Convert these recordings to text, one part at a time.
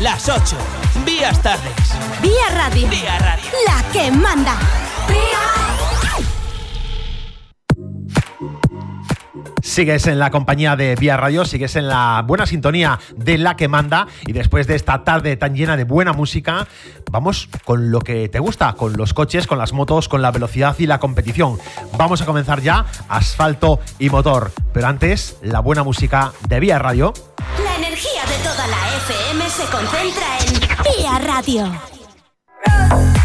las 8. Vías tardes. Vía Radio. Vía Radio. La que manda. Sigues en la compañía de Vía Radio, sigues en la buena sintonía de la que manda y después de esta tarde tan llena de buena música, vamos con lo que te gusta, con los coches, con las motos, con la velocidad y la competición. Vamos a comenzar ya asfalto y motor, pero antes la buena música de Vía Radio. La energía de toda la FM se concentra en Vía Radio.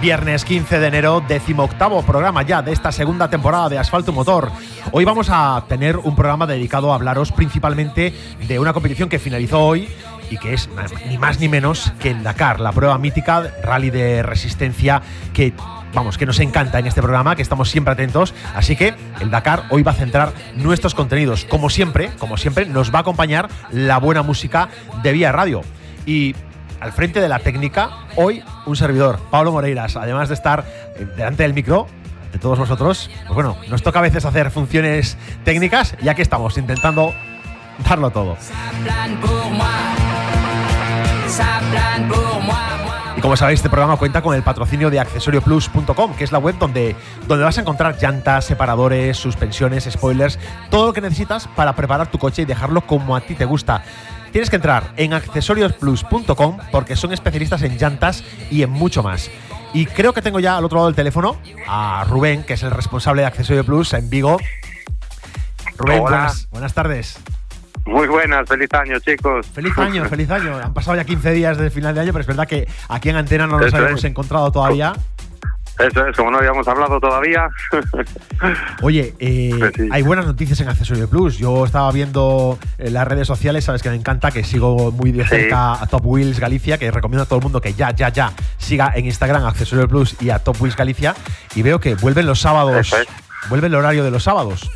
Viernes 15 de enero, decimoctavo programa ya de esta segunda temporada de Asfalto Motor. Hoy vamos a tener un programa dedicado a hablaros principalmente de una competición que finalizó hoy y que es ni más ni menos que el Dakar, la prueba mítica, rally de resistencia que vamos, que nos encanta en este programa, que estamos siempre atentos. Así que el Dakar hoy va a centrar nuestros contenidos. Como siempre, como siempre, nos va a acompañar la buena música de Vía Radio. Y al frente de la técnica, hoy un servidor, Pablo Moreiras, además de estar eh, delante del micro, de todos vosotros, pues bueno, nos toca a veces hacer funciones técnicas y aquí estamos intentando darlo todo. Y como sabéis, este programa cuenta con el patrocinio de accesorioplus.com, que es la web donde, donde vas a encontrar llantas, separadores, suspensiones, spoilers, todo lo que necesitas para preparar tu coche y dejarlo como a ti te gusta. Tienes que entrar en accesoriosplus.com porque son especialistas en llantas y en mucho más. Y creo que tengo ya al otro lado del teléfono a Rubén, que es el responsable de Accesorio Plus en Vigo. Rubén, buenas, buenas tardes. Muy buenas, feliz año, chicos. Feliz año, feliz año. Han pasado ya 15 días del final de año, pero es verdad que aquí en Antena no nos habíamos encontrado todavía. Eso es, como no habíamos hablado todavía. Oye, eh, Pues sí. hay buenas noticias en Accesorio Plus. Yo estaba viendo en las redes sociales, sabes que me encanta, que sigo muy de Sí. cerca a Top Wheels Galicia, que recomiendo a todo el mundo que ya, ya, ya siga en Instagram Accesorio Plus y a Top Wheels Galicia. Y veo que vuelven los sábados, es. vuelve el horario de los sábados.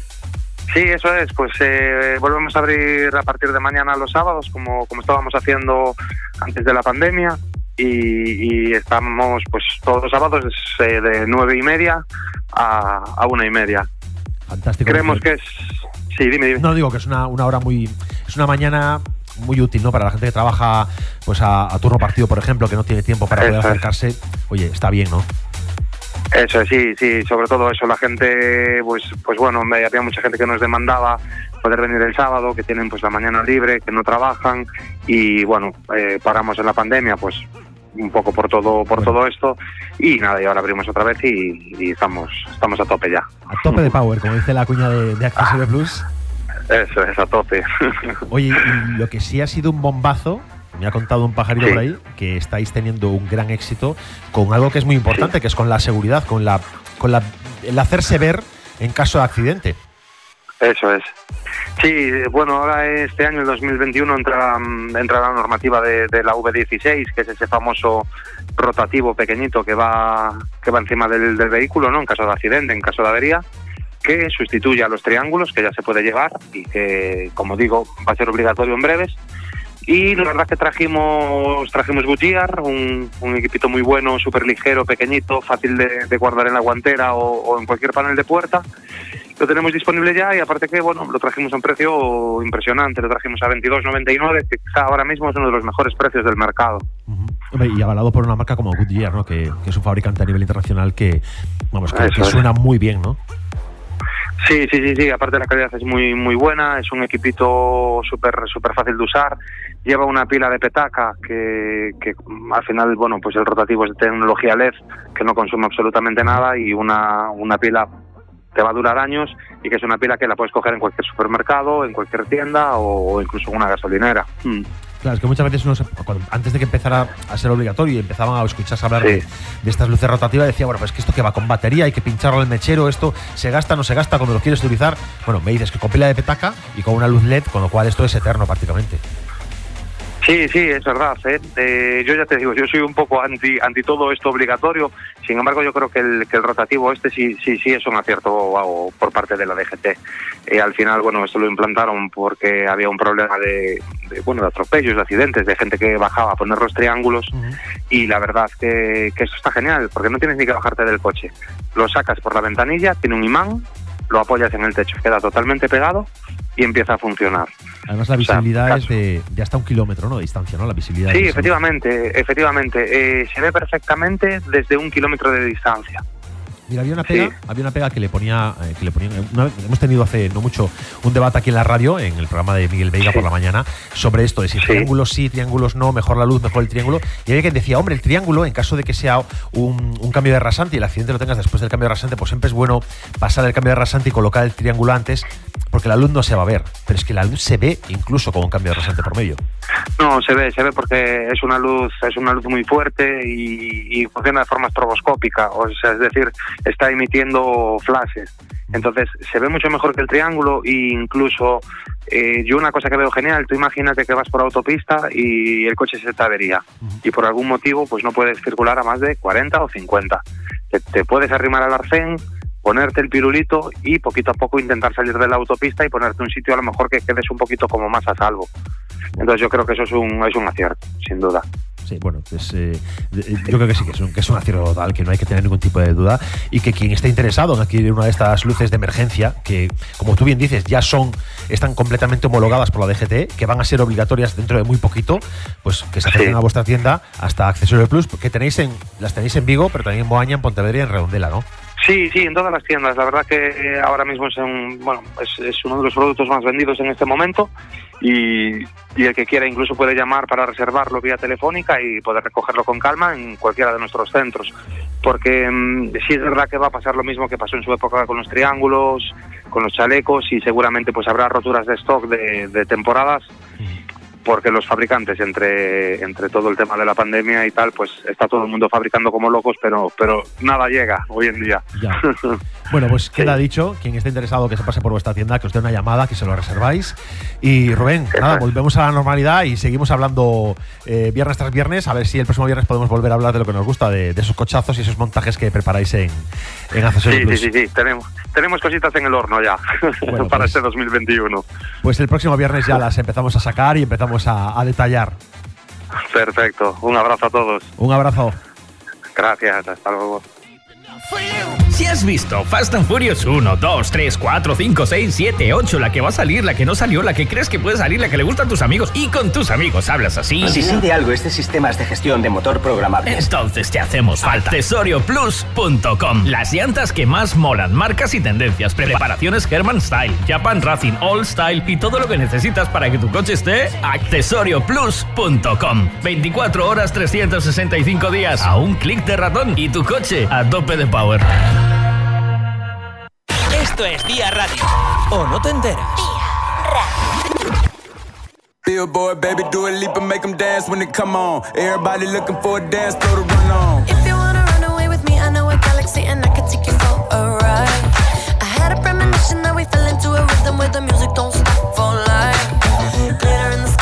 Sí, eso es. Pues eh, volvemos a abrir a partir de mañana los sábados, como, como estábamos haciendo antes de la pandemia. Y, y estamos pues todos los sábados eh, de nueve y media a, a una y media. Fantástico. Creemos que es... Sí, dime, dime. No digo que es una, una hora muy. Es una mañana muy útil, ¿no? Para la gente que trabaja pues a, a turno partido, por ejemplo, que no tiene tiempo para poder acercarse. Oye, está bien, ¿no? Eso es, sí, sí, sobre todo eso, la gente, pues, pues bueno, había mucha gente que nos demandaba poder venir el sábado, que tienen pues la mañana libre, que no trabajan y bueno, eh, paramos en la pandemia, pues un poco por todo, por todo esto y nada, y ahora abrimos otra vez y, y estamos, estamos a tope ya. A tope de power, como dice la cuña de, de Accesorio Plus. Eso es, a tope. Oye, y lo que sí ha sido un bombazo, me ha contado un pajarito Sí. por ahí, que estáis teniendo un gran éxito con algo que es muy importante, que es con la seguridad, con la, con la, el hacerse ver en caso de accidente. Eso es. Sí, bueno, ahora este año, el 2021, entra, entra la normativa de, de la V16, que es ese famoso rotativo pequeñito que va, que va encima del, del vehículo, ¿no? En caso de accidente, en caso de avería, que sustituye a los triángulos, que ya se puede llevar y que, como digo, va a ser obligatorio en breves. Y la verdad que trajimos trajimos Goodyear, un, un equipito muy bueno, súper ligero, pequeñito, fácil de, de guardar en la guantera o, o en cualquier panel de puerta. Lo tenemos disponible ya y aparte que bueno, lo trajimos a un precio impresionante, lo trajimos a 22.99, que quizá ahora mismo es uno de los mejores precios del mercado. Y avalado por una marca como Goodyear, ¿no? Que, que es un fabricante a nivel internacional que, vamos, que, es. suena muy bien, ¿no? Sí, sí, sí, sí, aparte la calidad es muy muy buena, es un equipito súper súper fácil de usar, lleva una pila de petaca que, que al final, bueno, pues el rotativo es de tecnología LED que no consume absolutamente nada y una, una pila te va a durar años y que es una pila que la puedes coger en cualquier supermercado, en cualquier tienda o, o incluso en una gasolinera. Mm. Claro, es que muchas veces uno, se- cuando- antes de que empezara a ser obligatorio y empezaban a escucharse hablar Sí. de, de estas luces rotativas, decía, bueno, pues que esto que va con batería, hay que pincharlo al mechero, esto se gasta, no se gasta cuando lo quieres utilizar. Bueno, me dices que con pila de petaca y con una luz LED, con lo cual esto es eterno prácticamente. Sí, sí, es verdad. ¿eh? Eh, yo ya te digo, yo soy un poco anti, anti todo esto obligatorio. Sin embargo, yo creo que el, que el rotativo este sí, sí, sí es un acierto o- por parte de la DGT. Eh, al final, bueno, esto lo implantaron porque había un problema de, de, bueno, de atropellos, de accidentes, de gente que bajaba a poner los triángulos y la verdad que, que eso está genial porque no tienes ni que bajarte del coche. Lo sacas por la ventanilla, tiene un imán, lo apoyas en el techo, queda totalmente pegado y empieza a funcionar. Además, la O sea, visibilidad es de, de hasta un kilómetro, ¿no? De distancia, ¿no? La visibilidad. Sí, efectivamente, efectivamente. Eh, se ve perfectamente desde un kilómetro de distancia. Mira, había una pega, Sí. había una pega que le ponía, eh, que le ponían. una vez- hemos tenido hace no mucho un debate aquí en la radio, en el programa de Miguel Veiga Sí. por la mañana, sobre esto de si Sí. triángulos sí, triángulos no, mejor la luz, mejor el triángulo. Y había quien decía, hombre, el triángulo, en caso de que sea un, un cambio de rasante y el accidente lo tengas después del cambio de rasante, pues siempre es bueno pasar el cambio de rasante y colocar el triángulo antes, porque la luz no se va a ver. Pero es que la luz se ve incluso con un cambio de rasante por medio. No, se ve, se ve porque es una luz, es una luz muy fuerte y, y funciona de forma estroboscópica, o sea, es decir, está emitiendo flashes. Entonces se ve mucho mejor que el triángulo e incluso eh, yo una cosa que veo genial, tú imagínate que vas por autopista y el coche se te avería y por algún motivo pues no puedes circular a más de 40 o 50. Te, te puedes arrimar al arcén, ponerte el pirulito y poquito a poco intentar salir de la autopista y ponerte un sitio a lo mejor que quedes un poquito como más a salvo. Entonces yo creo que eso es un, es un acierto, sin duda. Sí, bueno, pues eh, yo creo que sí, que es, un, que es un acierto total, que no hay que tener ningún tipo de duda y que quien esté interesado en adquirir una de estas luces de emergencia, que como tú bien dices, ya son, están completamente homologadas por la DGT, que van a ser obligatorias dentro de muy poquito, pues que se acerquen a vuestra tienda hasta Accesorio Plus, que tenéis en, las tenéis en Vigo, pero también en Moaña, en Pontevedra y en Redondela, ¿no? Sí, sí, en todas las tiendas. La verdad que eh, ahora mismo es, un, bueno, es, uno de los productos más vendidos en este momento y, el que quiera incluso puede llamar para reservarlo vía telefónica y poder recogerlo con calma en cualquiera de nuestros centros. Porque mm, sí es verdad que va a pasar lo mismo que pasó en su época con los triángulos, con los chalecos y seguramente pues habrá roturas de stock de, de temporadas porque los fabricantes entre entre todo el tema de la pandemia y tal pues está todo el mundo fabricando como locos pero pero nada llega hoy en día. Bueno pues queda dicho quien esté interesado que se pase por vuestra tienda que os dé una llamada que se lo reserváis. Y Rubén nada volvemos a la normalidad y seguimos hablando eh, viernes tras viernes a ver si el próximo viernes podemos volver a hablar de lo que nos gusta de, esos cochazos y esos montajes que preparáis en, en Accessory sí, sí sí sí tenemos tenemos cositas en el horno ya para pues este 2021 pues el próximo viernes ya las empezamos a sacar y empezamos a, detallar. Perfecto, un abrazo a todos. Un abrazo. Gracias, hasta luego. Si has visto Fast and Furious 1, 2, 3, 4, 5, 6, 7, 8, la que va a salir, la que no salió, la que crees que puede salir, la que le gustan a tus amigos y con tus amigos hablas así. Si sí de algo este sistema es de gestión de motor programable. Entonces te hacemos falta. Accesorioplus.com. Las llantas que más molan, marcas y tendencias, preparaciones German Style, Japan Racing, All Style y todo lo que necesitas para que tu coche esté. Accesorioplus.com. 24 horas, 365 días. A un clic de ratón y tu coche a tope de power. Esto es Día Radio. ¿O no te enteras? Billboard, baby, do a leap and make them dance when they come on. Everybody looking for a dance, throw the run on. If you wanna run away with me, I know a galaxy and I can take you for a ride. I had a premonition that we fell into a rhythm where the music don't stop for life. Glitter in the sky,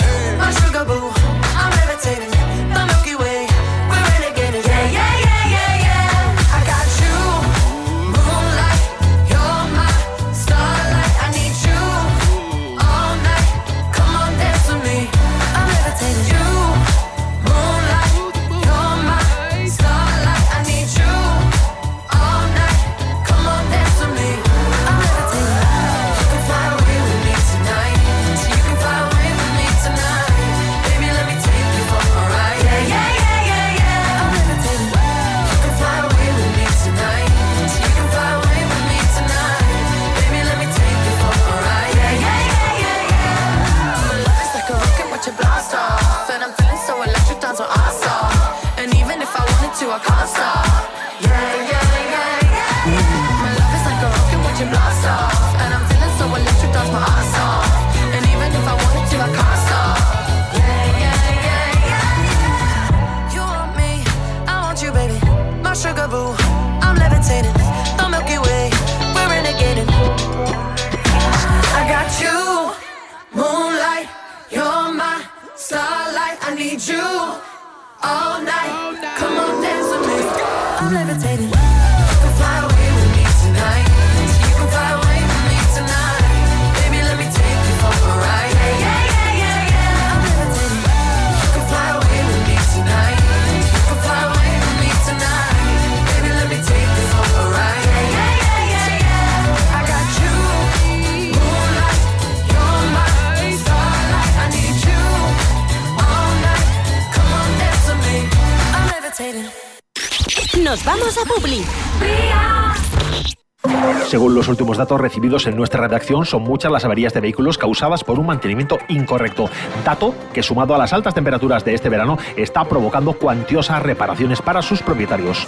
Últimos datos recibidos en nuestra redacción, son muchas las averías de vehículos causadas por un mantenimiento incorrecto. Dato que, sumado a las altas temperaturas de este verano, está provocando cuantiosas reparaciones para sus propietarios.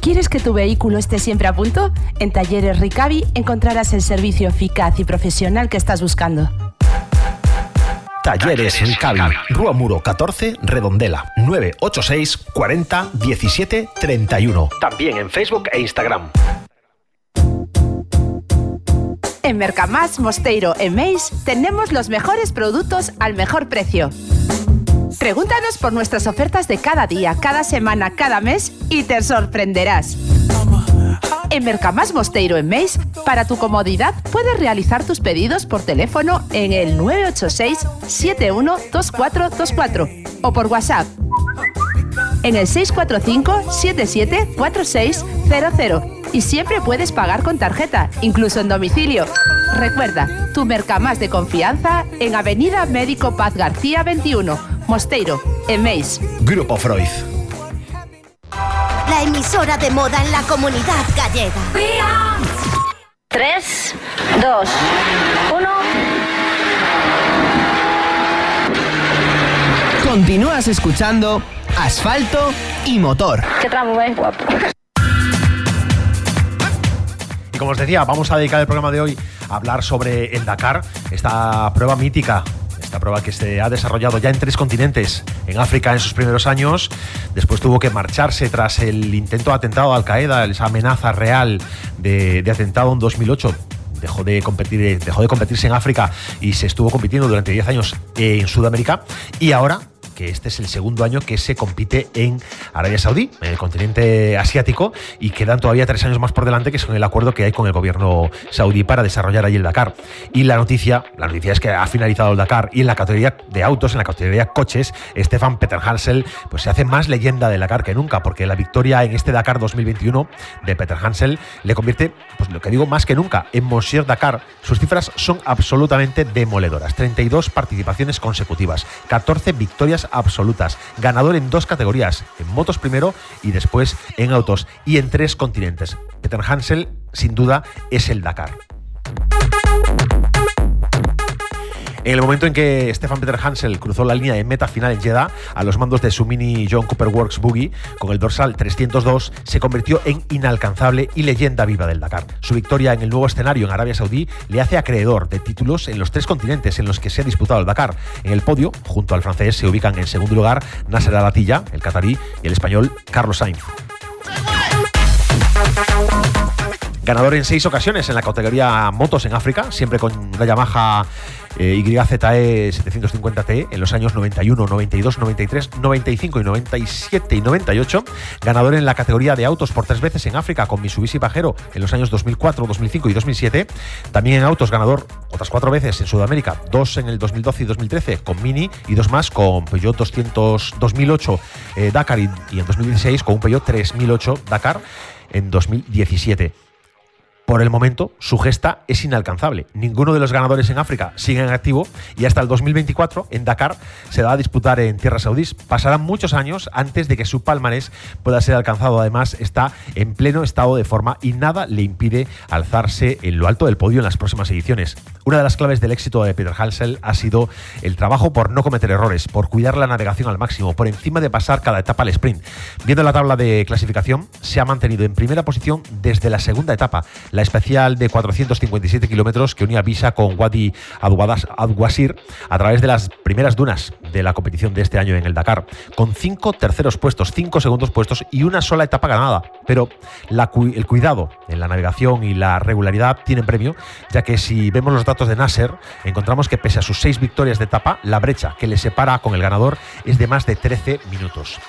¿Quieres que tu vehículo esté siempre a punto? En Talleres Ricavi encontrarás el servicio eficaz y profesional que estás buscando Talleres Ricavi, Rua Muro 14, Redondela, 986 40 17 31. También en Facebook e Instagram. En Mercamás, Mosteiro e Meis tenemos los mejores productos al mejor precio. Pregúntanos por nuestras ofertas de cada día, cada semana, cada mes y te sorprenderás. En Mercamás Mosteiro en Meis, para tu comodidad, puedes realizar tus pedidos por teléfono en el 986 712424 o por WhatsApp en el 645 774600 y siempre puedes pagar con tarjeta, incluso en domicilio. Recuerda, tu Mercamás de confianza en Avenida Médico Paz García 21, Mosteiro, en Meis. Grupo Freud. La emisora de moda en la comunidad gallega. 3, 2, 1. Continúas escuchando Asfalto y Motor. Qué tramo guapo. Y como os decía, vamos a dedicar el programa de hoy a hablar sobre el Dakar, esta prueba mítica. Esta prueba que se ha desarrollado ya en tres continentes, en África en sus primeros años, después tuvo que marcharse tras el intento de atentado a Al Qaeda, esa amenaza real de, de atentado en 2008 dejó de competir dejó de competirse en África y se estuvo compitiendo durante 10 años en Sudamérica y ahora que este es el segundo año que se compite en Arabia Saudí, en el continente asiático, y quedan todavía tres años más por delante, que son el acuerdo que hay con el gobierno saudí para desarrollar allí el Dakar. Y la noticia, la noticia es que ha finalizado el Dakar y en la categoría de autos, en la categoría coches, Stefan Peter Hansel pues se hace más leyenda del Dakar que nunca, porque la victoria en este Dakar 2021 de Peter Hansel le convierte, pues lo que digo, más que nunca en Monsieur Dakar. Sus cifras son absolutamente demoledoras. 32 participaciones consecutivas, 14 victorias absolutas, ganador en dos categorías, en motos primero y después en autos, y en tres continentes. Peter Hansel, sin duda, es el Dakar. En el momento en que Stefan Peter Hansel cruzó la línea de meta final en Jeddah, a los mandos de su mini John Cooper Works Buggy, con el dorsal 302, se convirtió en inalcanzable y leyenda viva del Dakar. Su victoria en el nuevo escenario en Arabia Saudí le hace acreedor de títulos en los tres continentes en los que se ha disputado el Dakar. En el podio, junto al francés, se ubican en segundo lugar Nasser Al-Attiyah, el catarí, y el español Carlos Sainz. Ganador en seis ocasiones en la categoría motos en África, siempre con la Yamaha eh, YZE 750T en los años 91, 92, 93, 95 y 97 y 98. Ganador en la categoría de autos por tres veces en África con Mitsubishi Pajero en los años 2004, 2005 y 2007. También en autos ganador otras cuatro veces en Sudamérica, dos en el 2012 y 2013 con Mini y dos más con Peugeot 200 2008 eh, Dakar y, y en 2016 con un Peugeot 3008 Dakar en 2017 por el momento su gesta es inalcanzable. Ninguno de los ganadores en África sigue en activo y hasta el 2024 en Dakar se va a disputar en tierras saudíes. Pasarán muchos años antes de que su palmarés pueda ser alcanzado. Además está en pleno estado de forma y nada le impide alzarse en lo alto del podio en las próximas ediciones. Una de las claves del éxito de Peter Hansel ha sido el trabajo por no cometer errores, por cuidar la navegación al máximo, por encima de pasar cada etapa al sprint. Viendo la tabla de clasificación, se ha mantenido en primera posición desde la segunda etapa la especial de 457 kilómetros que unía Visa con Wadi Adwasir a través de las primeras dunas de la competición de este año en el Dakar, con cinco terceros puestos, cinco segundos puestos y una sola etapa ganada. Pero el cuidado en la navegación y la regularidad tienen premio, ya que si vemos los datos de Nasser, encontramos que pese a sus seis victorias de etapa, la brecha que le separa con el ganador es de más de 13 minutos.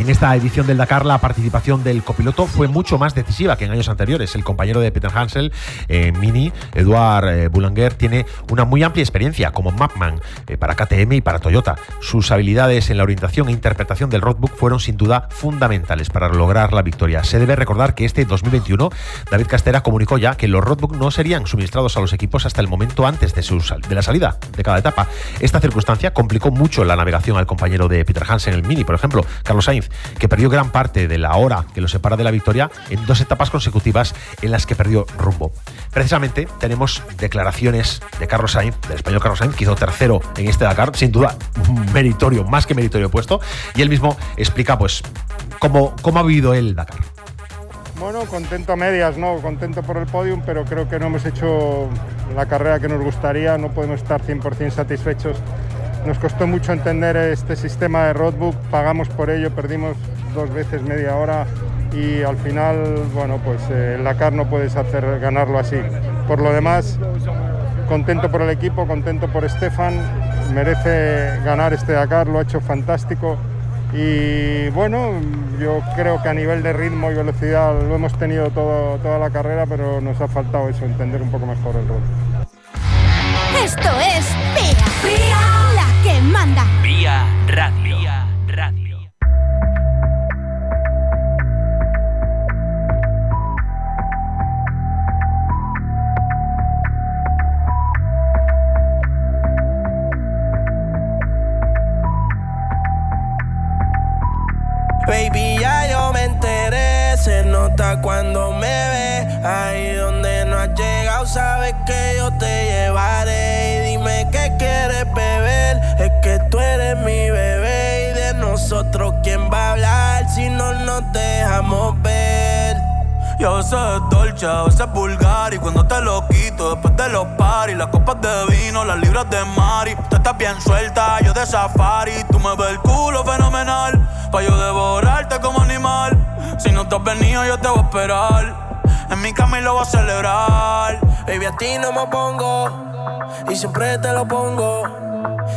En esta edición del Dakar la participación del copiloto fue mucho más decisiva que en años anteriores. El compañero de Peter Hansel, eh, Mini, Eduard eh, Boulanger, tiene una muy amplia experiencia como mapman eh, para KTM y para Toyota. Sus habilidades en la orientación e interpretación del roadbook fueron sin duda fundamentales para lograr la victoria. Se debe recordar que este 2021 David Castera comunicó ya que los roadbook no serían suministrados a los equipos hasta el momento antes de, su, de la salida de cada etapa. Esta circunstancia complicó mucho la navegación al compañero de Peter Hansen, el Mini, por ejemplo, Carlos Sainz, que perdió gran parte de la hora que lo separa de la victoria en dos etapas consecutivas en las que perdió rumbo. Precisamente tenemos declaraciones de Carlos Sainz, del español Carlos Sainz, que hizo tercero en este Dakar, sin duda meritorio, más que meritorio puesto, y él mismo explica pues cómo, cómo ha vivido el Dakar. Bueno, contento a medias, ¿no? Contento por el podium, pero creo que no hemos hecho la carrera que nos gustaría, no podemos estar 100% satisfechos. Nos costó mucho entender este sistema de roadbook, pagamos por ello, perdimos dos veces media hora y al final, bueno, pues eh, el Dakar no puedes hacer ganarlo así. Por lo demás, contento por el equipo, contento por Stefan, merece ganar este Dakar, lo ha hecho fantástico y bueno, yo creo que a nivel de ritmo y velocidad lo hemos tenido todo, toda la carrera, pero nos ha faltado eso, entender un poco mejor el rol. Esto es la manda. Vía Radio. Radio. Baby, ya yo me enteré, se nota cuando me ve. Ahí donde no has llegado, sabes que yo te llevaré. Eres mi bebé. Y de nosotros, ¿quién va a hablar si no nos dejamos ver? Y a veces es dolce, a veces es vulgar Y cuando te lo quito después de los paris Las copas de vino, las libras de mari. Tú estás bien suelta, yo de safari. Tú me ves el culo fenomenal Pa' yo devorarte como animal. Si no te has venido yo te voy a esperar. En mi cama y lo voy a celebrar. Baby, a ti no me pongo Y siempre te lo pongo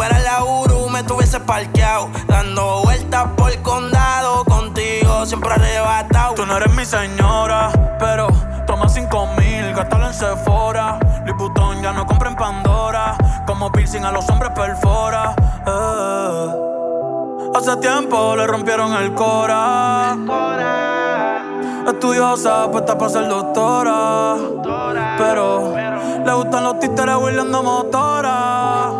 Fuera la Uru, me tuviese parqueado. Dando vueltas por el condado, contigo siempre arrebatado. Tú no eres mi señora, pero toma cinco mil, gástalo en Sephora. Vuitton ya no compra en Pandora. Como piercing a los hombres perfora. Eh. Hace tiempo le rompieron el cora. Estudiosa, puesta para ser doctora. Pero le gustan los títeres huirleando motora.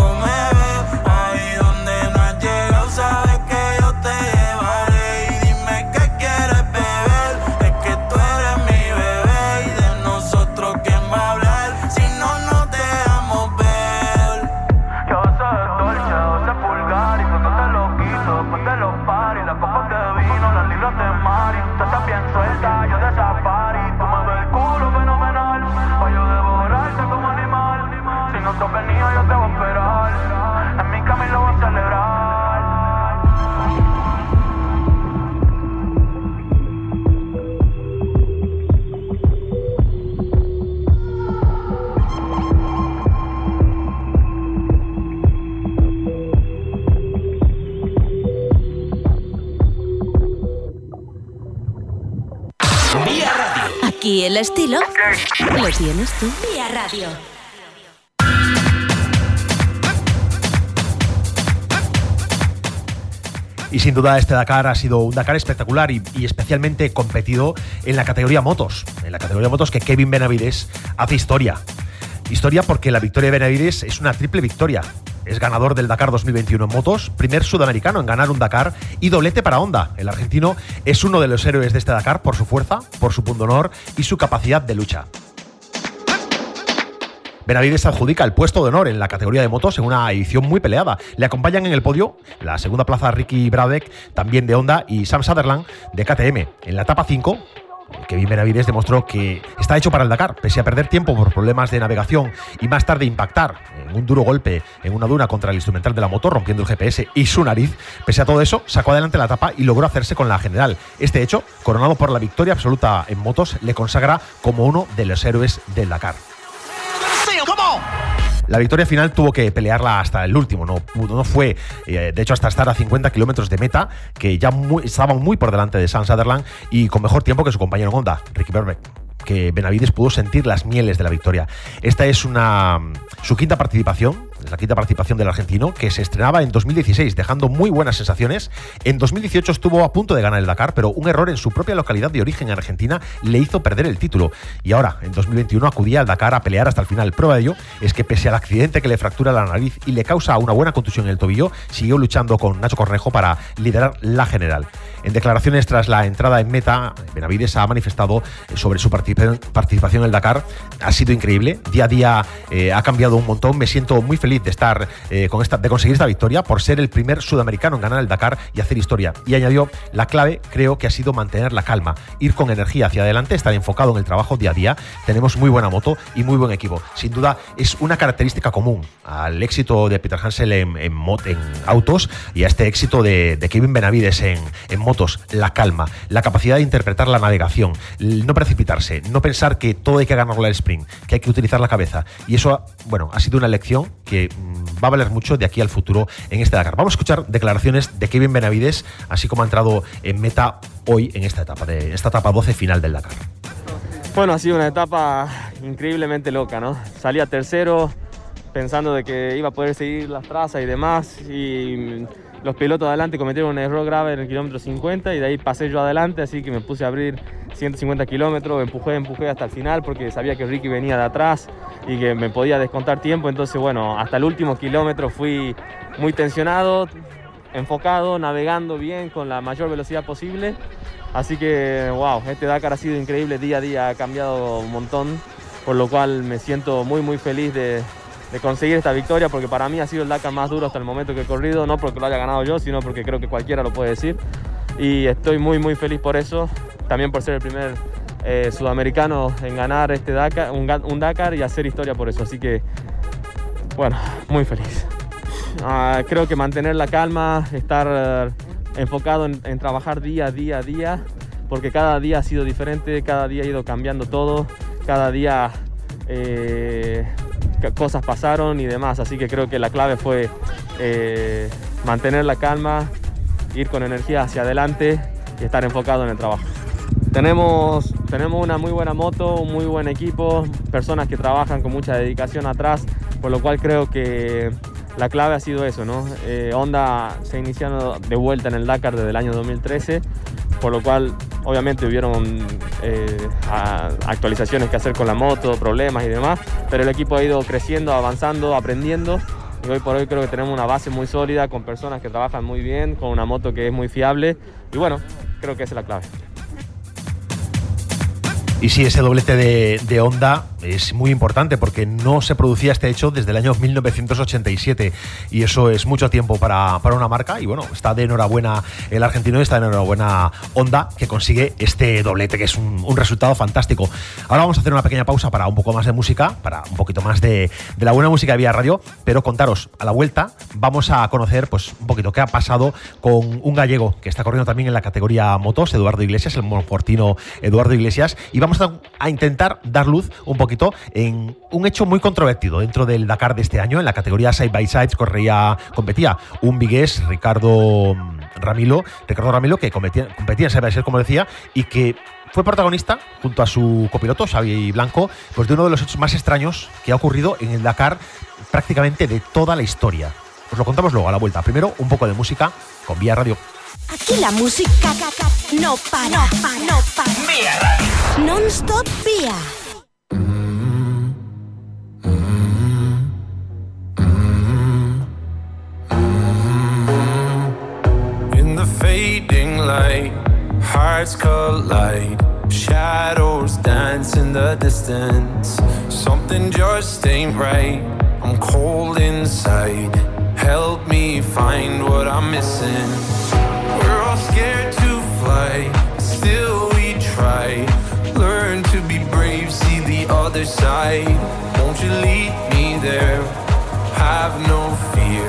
Tú estás bien Aquí el estilo lo tienes tú. Vía Radio. Y sin duda este Dakar ha sido un Dakar espectacular y, y especialmente competido en la categoría motos. En la categoría motos que Kevin Benavides hace historia. Historia porque la victoria de Benavides es una triple victoria. Es ganador del Dakar 2021 en motos, primer sudamericano en ganar un Dakar y doblete para Honda. El argentino es uno de los héroes de este Dakar por su fuerza, por su pundonor y su capacidad de lucha. Benavides adjudica el puesto de honor en la categoría de motos en una edición muy peleada. Le acompañan en el podio la segunda plaza Ricky Bradek, también de Honda, y Sam Sutherland de KTM. En la etapa 5, Kevin Benavides demostró que está hecho para el Dakar, pese a perder tiempo por problemas de navegación y más tarde impactar en un duro golpe en una duna contra el instrumental de la moto, rompiendo el GPS y su nariz. Pese a todo eso, sacó adelante la etapa y logró hacerse con la general. Este hecho, coronado por la victoria absoluta en motos, le consagra como uno de los héroes del Dakar. La victoria final tuvo que pelearla hasta el último, no, no fue, eh, de hecho, hasta estar a 50 kilómetros de meta, que ya estaban muy por delante de San Sutherland y con mejor tiempo que su compañero Honda, Ricky Berbeck que Benavides pudo sentir las mieles de la victoria. Esta es una su quinta participación, la quinta participación del argentino, que se estrenaba en 2016, dejando muy buenas sensaciones. En 2018 estuvo a punto de ganar el Dakar, pero un error en su propia localidad de origen en Argentina le hizo perder el título. Y ahora, en 2021, acudía al Dakar a pelear hasta el final. Prueba de ello es que pese al accidente que le fractura la nariz y le causa una buena contusión en el tobillo, siguió luchando con Nacho Cornejo para liderar la general. En declaraciones tras la entrada en meta, Benavides ha manifestado sobre su participación en el Dakar. Ha sido increíble. Día a día eh, ha cambiado un montón. Me siento muy feliz de estar eh, con esta, de conseguir esta victoria por ser el primer sudamericano en ganar el Dakar y hacer historia. Y añadió, la clave creo que ha sido mantener la calma, ir con energía hacia adelante, estar enfocado en el trabajo día a día. Tenemos muy buena moto y muy buen equipo. Sin duda es una característica común al éxito de Peter Hansel en, en, en autos y a este éxito de, de Kevin Benavides en, en motos, la calma, la capacidad de interpretar la navegación, no precipitarse, no pensar que todo hay que ganarlo al sprint, que hay que utilizar la cabeza. Y eso, bueno, ha sido una lección que mm, va a valer mucho de aquí al futuro en este Dakar. Vamos a escuchar declaraciones de Kevin Benavides, así como ha entrado en meta hoy en esta etapa, de esta etapa 12 final del Dakar. Bueno, ha sido una etapa increíblemente loca, ¿no? Salía tercero pensando de que iba a poder seguir las trazas y demás y los pilotos adelante cometieron un error grave en el kilómetro 50 y de ahí pasé yo adelante, así que me puse a abrir 150 kilómetros, empujé, empujé hasta el final porque sabía que Ricky venía de atrás y que me podía descontar tiempo, entonces bueno, hasta el último kilómetro fui muy tensionado, enfocado, navegando bien con la mayor velocidad posible, así que wow, este Dakar ha sido increíble, día a día ha cambiado un montón, por lo cual me siento muy muy feliz de, de conseguir esta victoria porque para mí ha sido el Dakar más duro hasta el momento que he corrido, no porque lo haya ganado yo, sino porque creo que cualquiera lo puede decir. Y estoy muy muy feliz por eso, también por ser el primer eh, sudamericano en ganar este Dakar, un, un, Dakar y hacer historia por eso. Así que, bueno, muy feliz. Uh, creo que mantener la calma, estar uh, enfocado en, en trabajar día a día a día, porque cada día ha sido diferente, cada día ha ido cambiando todo, cada día eh, cosas pasaron y demás, así que creo que la clave fue eh, mantener la calma, ir con energía hacia adelante y estar enfocado en el trabajo. Tenemos, tenemos una muy buena moto, un muy buen equipo, personas que trabajan con mucha dedicación atrás, por lo cual creo que la clave ha sido eso, ¿no? Eh, Honda se ha iniciado de vuelta en el Dakar desde el año 2013, por lo cual obviamente hubieron eh, actualizaciones que hacer con la moto, problemas y demás, pero el equipo ha ido creciendo, avanzando, aprendiendo y hoy por hoy creo que tenemos una base muy sólida con personas que trabajan muy bien, con una moto que es muy fiable y bueno, creo que esa es la clave. Y sí, ese doblete de, de, Honda es muy importante porque no se producía este hecho desde el año 1987 y eso es mucho tiempo para, para, una marca. Y bueno, está de enhorabuena el argentino y está de enhorabuena Honda que consigue este doblete que es un, un, resultado fantástico. Ahora vamos a hacer una pequeña pausa para un poco más de música, para un poquito más de, de la buena música de Vía Radio, pero contaros, a la vuelta vamos a conocer pues un poquito qué ha pasado con un gallego que está corriendo también en la categoría motos, Eduardo Iglesias, el monfortino Eduardo Iglesias. Y vamos a, a intentar dar luz un poquito en un hecho muy controvertido dentro del Dakar de este año. En la categoría Side by Sides corría, competía un vigués, Ricardo Ramilo, Ricardo Ramilo, que competía, competía en Side by Sides, como decía, y que fue protagonista, junto a su copiloto, Xavi Blanco, pues de uno de los hechos más extraños que ha ocurrido en el Dakar prácticamente de toda la historia. Os lo contamos luego a la vuelta. Primero, un poco de música con Vía Radio. Aquí la música no para, no para, no para. Non-stop fading light, hearts collide. Shadows dance in the distance. Something just ain't right. I'm cold inside. Help me find what I'm missing. All scared to fly, still we try. Learn to be brave, see the other side. Won't you lead me there? Have no fear.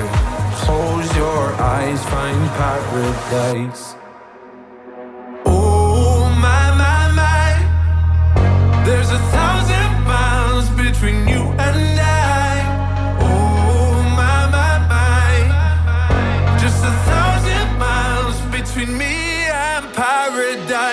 Close your eyes, find paradise. Oh my my my, there's a thousand miles between you and. between me and paradise.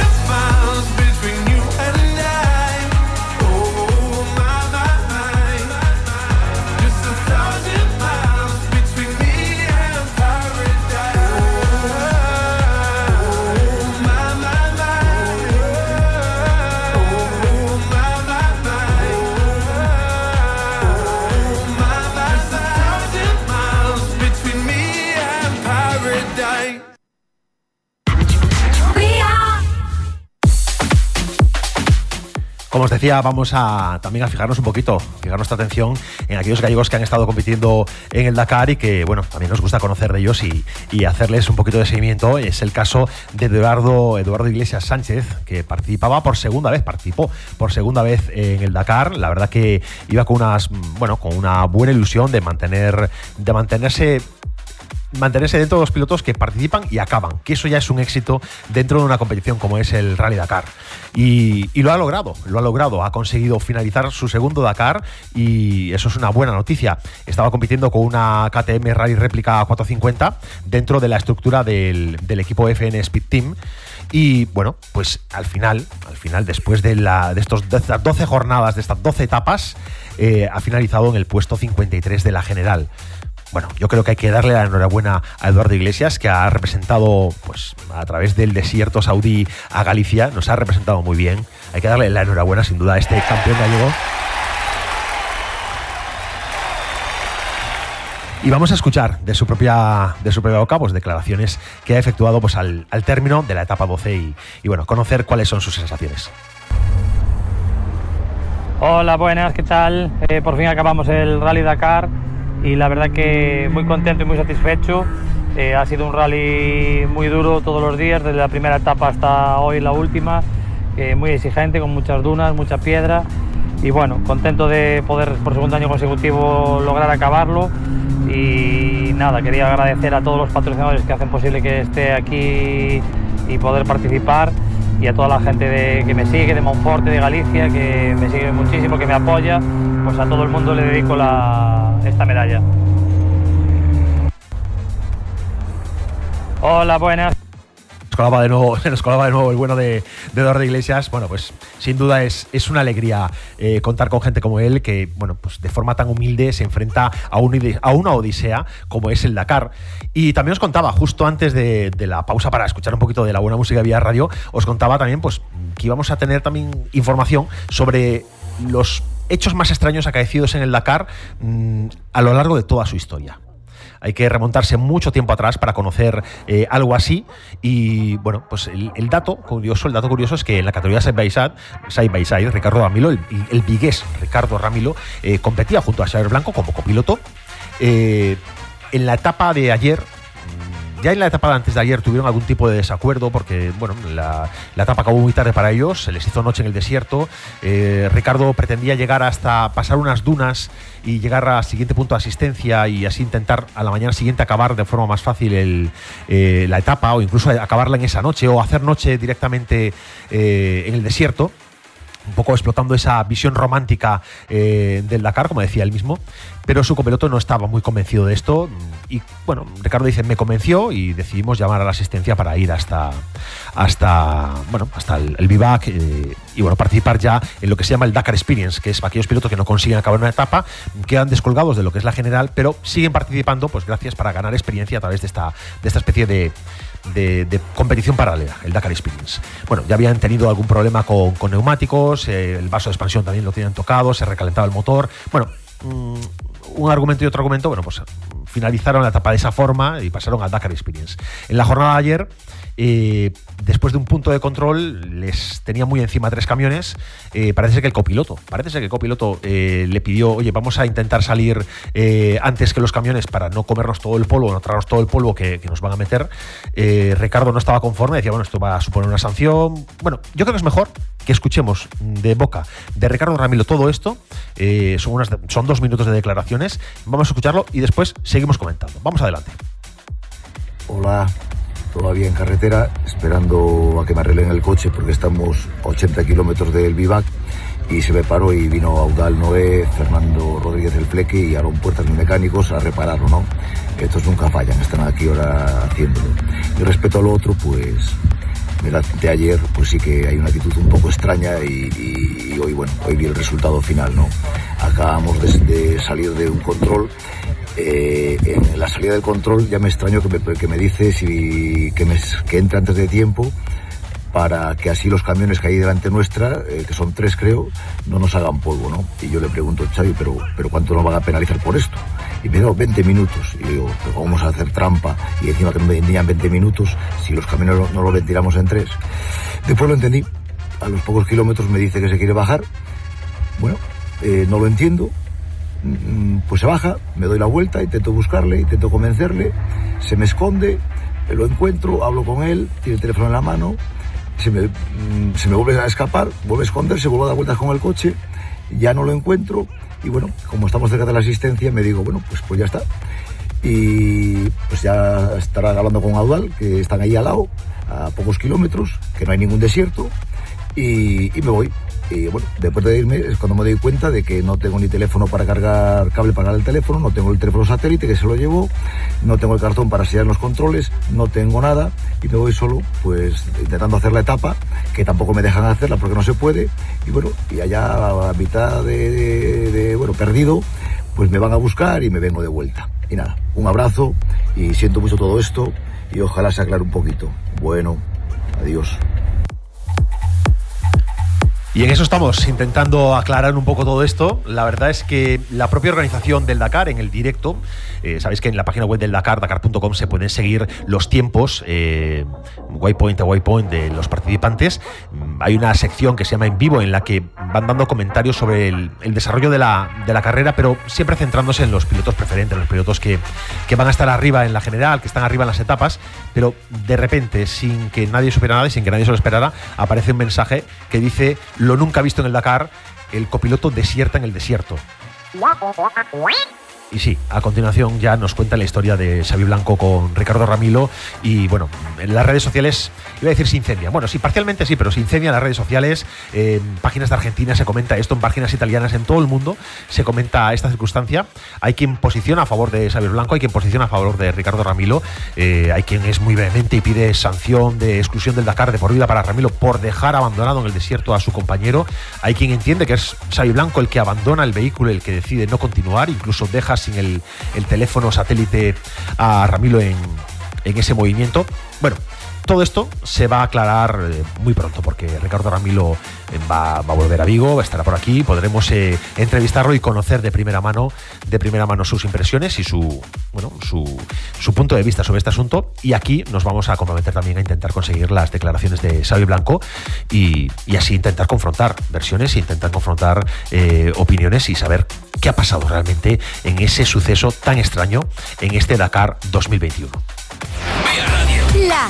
Como os decía, vamos a también a fijarnos un poquito, fijar nuestra atención en aquellos gallegos que han estado compitiendo en el Dakar y que, bueno, también nos gusta conocer de ellos y, y hacerles un poquito de seguimiento. Es el caso de Eduardo, Eduardo Iglesias Sánchez, que participaba por segunda vez, participó por segunda vez en el Dakar. La verdad que iba con unas, bueno, con una buena ilusión de mantener, de mantenerse mantenerse dentro de los pilotos que participan y acaban, que eso ya es un éxito dentro de una competición como es el Rally Dakar. Y, lo ha logrado, lo ha logrado, ha conseguido finalizar su segundo Dakar y eso es una buena noticia. Estaba compitiendo con una KTM Rally Réplica 450 dentro de la estructura del, equipo FN Speed Team. Y bueno, pues al final, al final, después de, estos, estas 12 jornadas, de estas 12 etapas, eh, ha finalizado en el puesto 53 de la general bueno, yo creo que hay que darle la enhorabuena a Eduardo Iglesias, que ha representado, pues, a través del desierto saudí a Galicia, nos ha representado muy bien. Hay que darle la enhorabuena, sin duda, a este campeón gallego. Y vamos a escuchar de su propia, de su propia boca pues, declaraciones que ha efectuado pues, al, término de la etapa 12 y, y, bueno, conocer cuáles son sus sensaciones. Hola, buenas, ¿qué tal? Eh, por fin acabamos el Rally Dakar y la verdad que muy contento y muy satisfecho. Eh, ha sido un rally muy duro todos los días, desde la primera etapa hasta hoy la última, eh, muy exigente, con muchas dunas, mucha piedra. Y bueno, contento de poder por segundo año consecutivo lograr acabarlo. Y nada, quería agradecer a todos los patrocinadores que hacen posible que esté aquí y poder participar. Y a toda la gente de, que me sigue, de Monforte, de Galicia, que me sigue muchísimo, que me apoya, pues a todo el mundo le dedico la, medalla. Hola, buenas. Nos colaba de nuevo, nos de nuevo el bueno de, de Iglesias. Bueno, pues sin duda es, es una alegría eh, contar con gente como él que, bueno, pues de forma tan humilde se enfrenta a, un, a una odisea como es el Dakar. Y también os contaba, justo antes de, de, la pausa para escuchar un poquito de la buena música vía radio, os contaba también pues que íbamos a tener también información sobre los hechos más extraños acaecidos en el Dakar mmm, a lo largo de toda su historia. Hay que remontarse mucho tiempo atrás para conocer eh, algo así. Y bueno, pues el, el, dato curioso, el dato curioso es que en la categoría side by side, side, by side Ricardo Ramilo, el, el vigués Ricardo Ramilo, eh, competía junto a Xavier Blanco como copiloto. Eh, en la etapa de ayer, ya en la etapa de antes de ayer tuvieron algún tipo de desacuerdo porque, bueno, la, etapa acabó muy tarde para ellos, se les hizo noche en el desierto. Eh, Ricardo pretendía llegar hasta pasar unas dunas y llegar al siguiente punto de asistencia y así intentar a la mañana siguiente acabar de forma más fácil eh, la etapa o incluso acabarla en esa noche o hacer noche directamente eh, en el desierto un poco explotando esa visión romántica eh, del Dakar, como decía él mismo, pero su copiloto no estaba muy convencido de esto y bueno, Ricardo dice, me convenció y decidimos llamar a la asistencia para ir hasta, hasta, bueno, hasta el, el vivac eh, y bueno, participar ya en lo que se llama el Dakar Experience, que es aquellos pilotos que no consiguen acabar una etapa, quedan descolgados de lo que es la general, pero siguen participando, pues gracias para ganar experiencia a través de esta, de esta especie de, de, competición paralela, el Dakar Experience. Bueno, ya habían tenido algún problema con, neumáticos, eh, el vaso de expansión también lo tenían tocado, se recalentaba el motor. Bueno, mmm, un argumento y otro argumento, bueno, pues finalizaron la etapa de esa forma y pasaron al Dakar Experience. En la jornada de ayer, eh, después de un punto de control, les tenía muy encima tres camiones. Eh, parece ser que el copiloto, parece ser que el copiloto eh, le pidió, oye, vamos a intentar salir antes que los camiones para no comernos todo el polvo, no traernos todo el polvo que, que nos van a meter. Ricardo no estaba conforme, decía, bueno, esto va a suponer una sanción. Bueno, yo creo que es mejor que escuchemos de boca de Ricardo Ramilo todo esto. Eh, son, unas, son dos minutos de declaraciones. Vamos a escucharlo y después seguimos comentando. Vamos adelante. Hola, todavía en carretera, esperando a que me arreglen el coche porque estamos a 80 kilómetros del vivac y se me paró y vino Audal Noé, Fernando Rodríguez del Fleque y Aaron Puertas, mis mecánicos, a repararlo, ¿no? Estos nunca fallan, están aquí ahora haciéndolo. Y respecto a lo otro, pues, mira, de ayer, pues sí que hay una actitud un poco extraña y, hoy, bueno, hoy vi el resultado final, ¿no? Acabamos de, de salir de un control eh, en la salida del control ya me extraño que me, que me dice si, que, me, que entre antes de tiempo para que así los camiones que hay delante nuestra, eh, que son tres creo, no nos hagan polvo, ¿no? Y yo le pregunto, Xavi, ¿pero, pero cuánto nos van a penalizar por esto? Y me dijo, 20 minutos. Y digo, ¿pero cómo vamos a hacer trampa? Y encima que no me vendían 20 minutos si los camiones no, no los ventilamos en tres. Después lo entendí. A los pocos kilómetros me dice que se quiere bajar. Bueno, eh, no lo entiendo. Mm, Pues se baja, me doy la vuelta, intento buscarle, intento convencerle, se me esconde, lo encuentro, hablo con él, tiene el teléfono en la mano, se me, mm, se me vuelve a escapar, vuelve a esconderse, vuelvo a dar vueltas con el coche, ya no lo encuentro y bueno, como estamos cerca de la asistencia, me digo, bueno, pues, pues ya está. Y pues ya estarán hablando con Audal, que están ahí al lado, a pocos kilómetros, que no hay ningún desierto, y me voy. Y bueno, después de irme es cuando me doy cuenta de que no tengo ni teléfono para cargar cable para el teléfono, no tengo el teléfono satélite que se lo llevo, no tengo el cartón para sellar los controles, no tengo nada y me voy solo, pues intentando hacer la etapa, que tampoco me dejan hacerla porque no se puede. Y bueno, y allá a mitad de- de, bueno, perdido, pues me van a buscar y me vengo de vuelta. Y nada, un abrazo y siento mucho todo esto y ojalá se aclare un poquito. Bueno, adiós. Y en eso estamos, intentando aclarar un poco todo esto. La verdad es que la propia organización del Dakar, en el directo, eh, sabéis que en la página web del Dakar, dakar.com, se pueden seguir los tiempos, eh, waypoint a waypoint, de los participantes. Mm, Hay una sección que se llama En Vivo, en la que van dando comentarios sobre el, desarrollo de la, de la carrera, pero siempre centrándose en los pilotos preferentes, los pilotos que, que van a estar arriba en la general, que están arriba en las etapas, pero de repente, sin que nadie supiera nada y sin que nadie se lo esperara, aparece un mensaje que dice lo nunca visto en el Dakar, el copiloto desierta en el desierto. Y sí, a continuación ya nos cuenta la historia de Xavi Blanco con Ricardo Ramilo y bueno, en las redes sociales, iba a decir se incendia. Bueno, sí, parcialmente sí, pero se incendia en las redes sociales, en páginas de Argentina se comenta esto, en páginas italianas, en todo el mundo se comenta esta circunstancia. Hay quien posiciona a favor de Xavi Blanco, hay quien posiciona a favor de Ricardo Ramilo, eh, hay quien es muy vehemente y pide sanción de exclusión del Dakar de por vida para Ramilo por dejar abandonado en el desierto a su compañero. Hay quien entiende que es Xavi Blanco el que abandona el vehículo, el que decide no continuar, incluso deja sin el, el teléfono satélite a Ramilo en, en ese movimiento. Bueno, todo esto se va a aclarar eh, muy pronto porque Ricardo Ramilo eh, va, a volver a Vigo, va a estar por aquí, podremos eh, entrevistarlo y conocer de primera mano, de primera mano sus impresiones y su bueno su, punto de vista sobre este asunto. Y aquí nos vamos a comprometer también a intentar conseguir las declaraciones de Xavi Blanco y, así intentar confrontar versiones, intentar confrontar opiniones y saber qué ha pasado realmente en ese suceso tan extraño en este Dakar 2021. La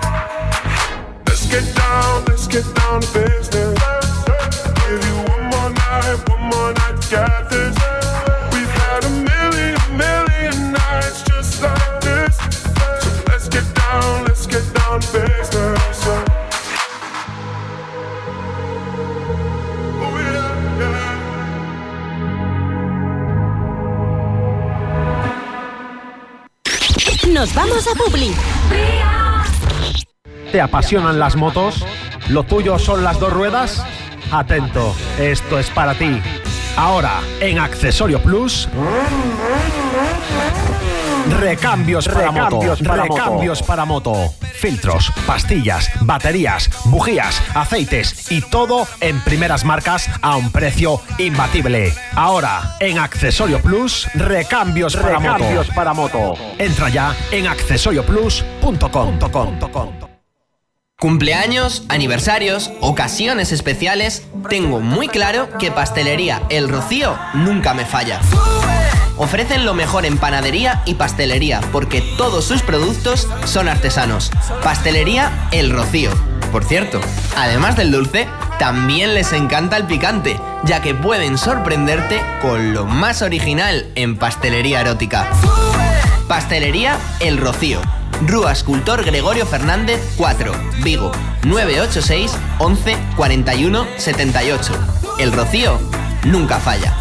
Let's get down, let's get down business. Oh. Nos vamos a Publi. ¿Te apasionan las motos? ¿Lo tuyo son las dos ruedas? Atento, esto es para ti. Ahora, en Accesorio Plus. Recambios para Recambios moto. para moto. recambios para moto. Filtros, pastillas, baterías, bujías, aceites y todo en primeras marcas a un precio imbatible. Ahora, en Accesorio Plus, recambios, Recambios para moto. Entra ya en accesoriosplus.com. Cumpleaños, aniversarios, ocasiones especiales, tengo muy claro que Pastelería El Rocío nunca me falla. Ofrecen lo mejor en panadería y pastelería porque todos sus productos son artesanos. Pastelería El Rocío. Por cierto, además del dulce, también les encanta el picante, ya que pueden sorprenderte con lo más original en pastelería erótica. Pastelería El Rocío. Rúa Escultor Gregorio Fernández 4, Vigo, 986 11 41 78. El Rocío nunca falla.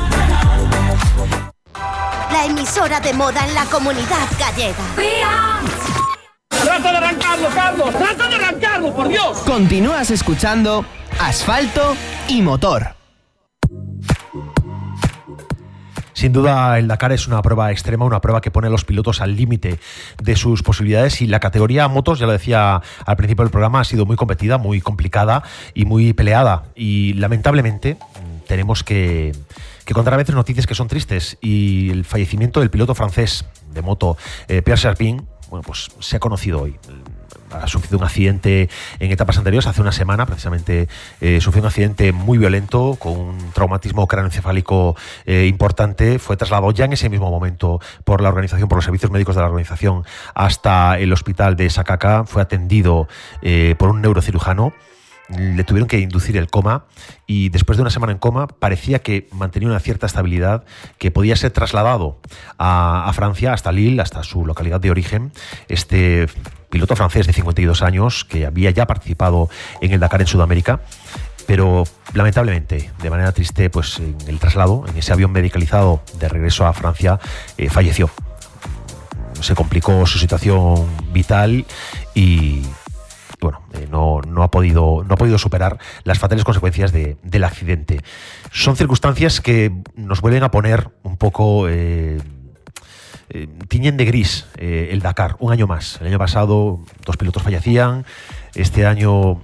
La emisora de moda en la comunidad gallega. ¡Trata de arrancarlo, Carlos! ¡Trata de arrancarlo, por Dios! Continúas escuchando Asfalto y Motor. Sin duda, el Dakar es una prueba extrema, una prueba que pone a los pilotos al límite de sus posibilidades y la categoría motos, ya lo decía al principio del programa, ha sido muy competida, muy complicada y muy peleada. Y lamentablemente tenemos que, que contar a veces noticias que son tristes y el fallecimiento del piloto francés de moto, eh, Pierre Serpin, bueno, pues se ha conocido hoy ha sufrido un accidente en etapas anteriores, hace una semana precisamente eh, sufrió un accidente muy violento con un traumatismo craneoencefálico eh, importante, fue trasladado ya en ese mismo momento por la organización, por los servicios médicos de la organización hasta el hospital de Sakaka, fue atendido eh, por un neurocirujano. Le tuvieron que inducir el coma y después de una semana en coma parecía que mantenía una cierta estabilidad que podía ser trasladado a, a Francia, hasta Lille, hasta su localidad de origen. Este piloto francés de 52 años que había ya participado en el Dakar en Sudamérica pero lamentablemente, de manera triste, pues en el traslado, en ese avión medicalizado de regreso a Francia, eh, falleció. Se complicó su situación vital y, bueno, eh, no, no, ha podido, no ha podido superar las fatales consecuencias de- del accidente. Son circunstancias que nos vuelven a poner un poco... eh, eh, tiñen de gris eh, el Dakar, un año más. El año pasado dos pilotos fallecían, este año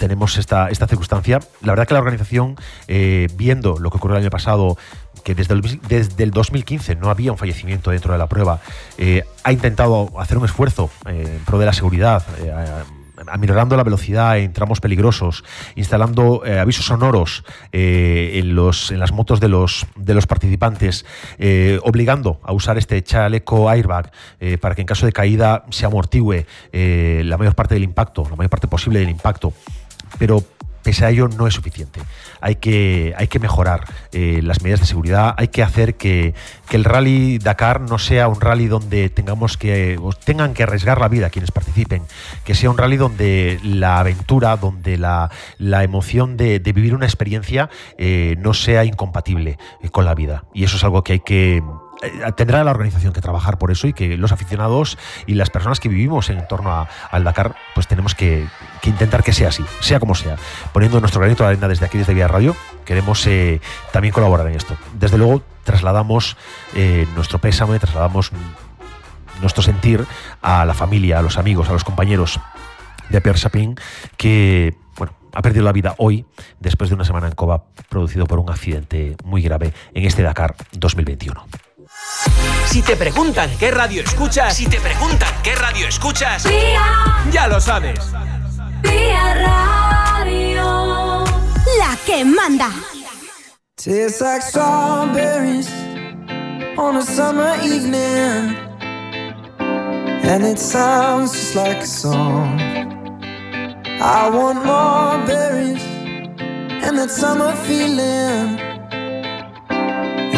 tenemos esta, esta circunstancia. La verdad que la organización, eh, viendo lo que ocurrió el año pasado, que desde el, desde el 2015 no había un fallecimiento dentro de la prueba, eh, ha intentado hacer un esfuerzo en pro de la seguridad. Aminorando la velocidad en tramos peligrosos, instalando eh, avisos sonoros eh, en, los, en las motos de los, de los participantes, eh, obligando a usar este chaleco airbag para que en caso de caída se amortigüe la mayor parte del impacto, la mayor parte posible del impacto. Pero pese a ello no es suficiente. Hay que, hay que mejorar eh, las medidas de seguridad, hay que hacer que, que, el rally Dakar no sea un rally donde tengamos que, tengan que arriesgar la vida quienes participen, que sea un rally donde la aventura, donde la, la emoción de, vivir una experiencia eh, no sea incompatible eh, con la vida. Y eso es algo que hay que tendrá la organización que trabajar por eso y que los aficionados y las personas que vivimos en torno a, al Dakar, pues tenemos que, que, intentar que sea así, sea como sea. Poniendo nuestro granito de arena desde aquí, desde Vía Radio, queremos eh, también colaborar en esto. Desde luego, trasladamos eh, nuestro pésame, trasladamos nuestro sentir a la familia, a los amigos, a los compañeros de Pierre Sapin, que bueno, ha perdido la vida hoy, después de una semana en Coba, producido por un accidente muy grave en este Dakar 2021. Si te preguntan qué radio escuchas, si te preguntan qué radio escuchas, Vía. ya lo sabes. Vía Radio. La que manda. Tastes like strawberries on a summer evening. And it sounds just like a song. I want more berries and that summer feeling.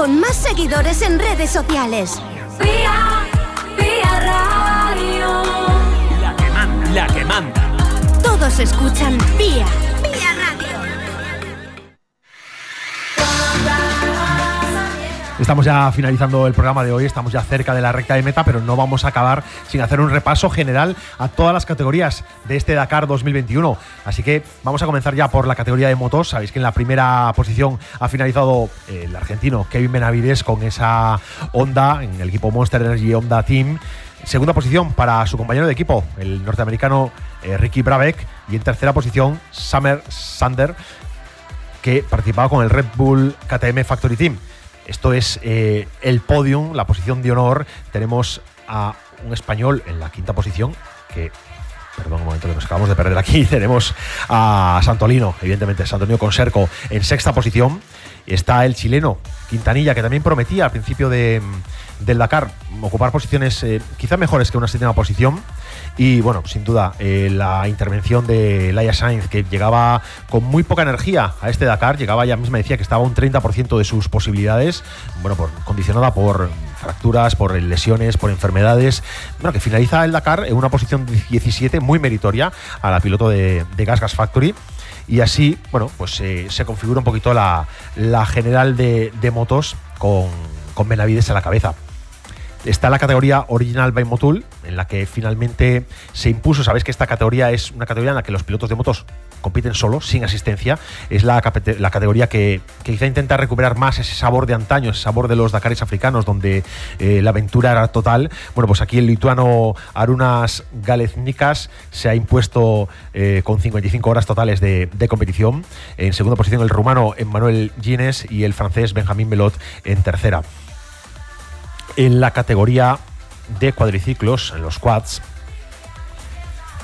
con más seguidores en redes sociales. Vía, Vía Radio. La que manda. La que manda. Todos escuchan Vía. Estamos ya finalizando el programa de hoy, estamos ya cerca de la recta de meta, pero no vamos a acabar sin hacer un repaso general a todas las categorías de este Dakar 2021. Así que vamos a comenzar ya por la categoría de motos. Sabéis que en la primera posición ha finalizado el argentino Kevin Benavides con esa Honda en el equipo Monster Energy Honda Team. Segunda posición para su compañero de equipo, el norteamericano eh, Ricky Brabeck. Y en tercera posición, Summer Sander, que participaba con el Red Bull KTM Factory Team. Esto es eh, el podium, la posición de honor. Tenemos a un español en la quinta posición que perdón un momento que nos acabamos de perder aquí. Tenemos a Santolino, evidentemente, Santolino con Serco en sexta posición. Está el chileno Quintanilla, que también prometía al principio de, del Dakar ocupar posiciones eh, quizá mejores que una séptima posición. Y bueno, sin duda, eh, la intervención de Laia Sainz, que llegaba con muy poca energía a este Dakar, llegaba ella misma decía que estaba un 30% de sus posibilidades, bueno, por, condicionada por fracturas, por lesiones, por enfermedades. Bueno, que finaliza el Dakar en una posición 17 muy meritoria a la piloto de, de Gas Gas Factory. Y así, bueno, pues eh, se configura un poquito la, la general de, de motos con, con Benavides a la cabeza. Está la categoría Original by Motul, en la que finalmente se impuso. Sabéis que esta categoría es una categoría en la que los pilotos de motos compiten solos, sin asistencia. Es la, la categoría que, que quizá intenta recuperar más ese sabor de antaño, ese sabor de los Dakares africanos, donde eh, la aventura era total. Bueno, pues aquí el lituano Arunas Galeznikas se ha impuesto eh, con 55 horas totales de, competición. En segunda posición el rumano Emmanuel Gines y el francés Benjamín Melot en tercera en la categoría de cuadriciclos, en los quads,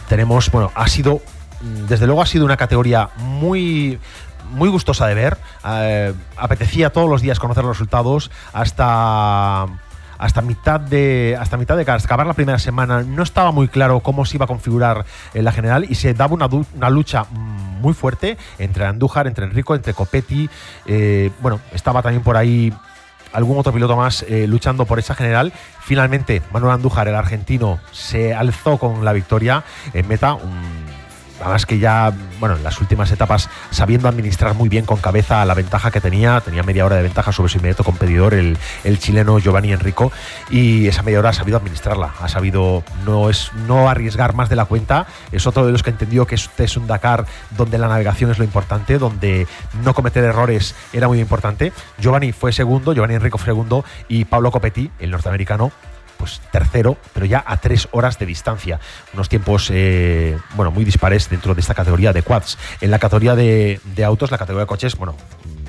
tenemos, bueno, ha sido, desde luego ha sido una categoría muy muy gustosa de ver. Eh, apetecía todos los días conocer los resultados hasta hasta mitad de hasta mitad de acabar la primera semana no estaba muy claro cómo se iba a configurar en la general y se daba una, una lucha mm, muy fuerte entre Andújar, entre Enrico, entre Copetti. eh, bueno, estaba también por ahí algún otro piloto más eh, luchando por esa general. Finalmente, Manuel Andújar, el argentino, se alzó con la victoria en meta. Además que ya, bueno, en las últimas etapas, sabiendo administrar muy bien con cabeza la ventaja que tenía, tenía media hora de ventaja sobre su inmediato competidor, el, el chileno Giovanni Enrico, y esa media hora ha sabido administrarla, ha sabido no, es, no arriesgar más de la cuenta. Es otro de los que entendió que este es un Dakar donde la navegación es lo importante, donde no cometer errores era muy importante. Giovanni fue segundo, Giovanni Enrico fue segundo, y Pablo Copetti, el norteamericano, pues tercero, pero ya a tres horas de distancia. Unos tiempos, eh, bueno, muy dispares dentro de esta categoría de quads. En la categoría de, de autos, la categoría de coches, bueno,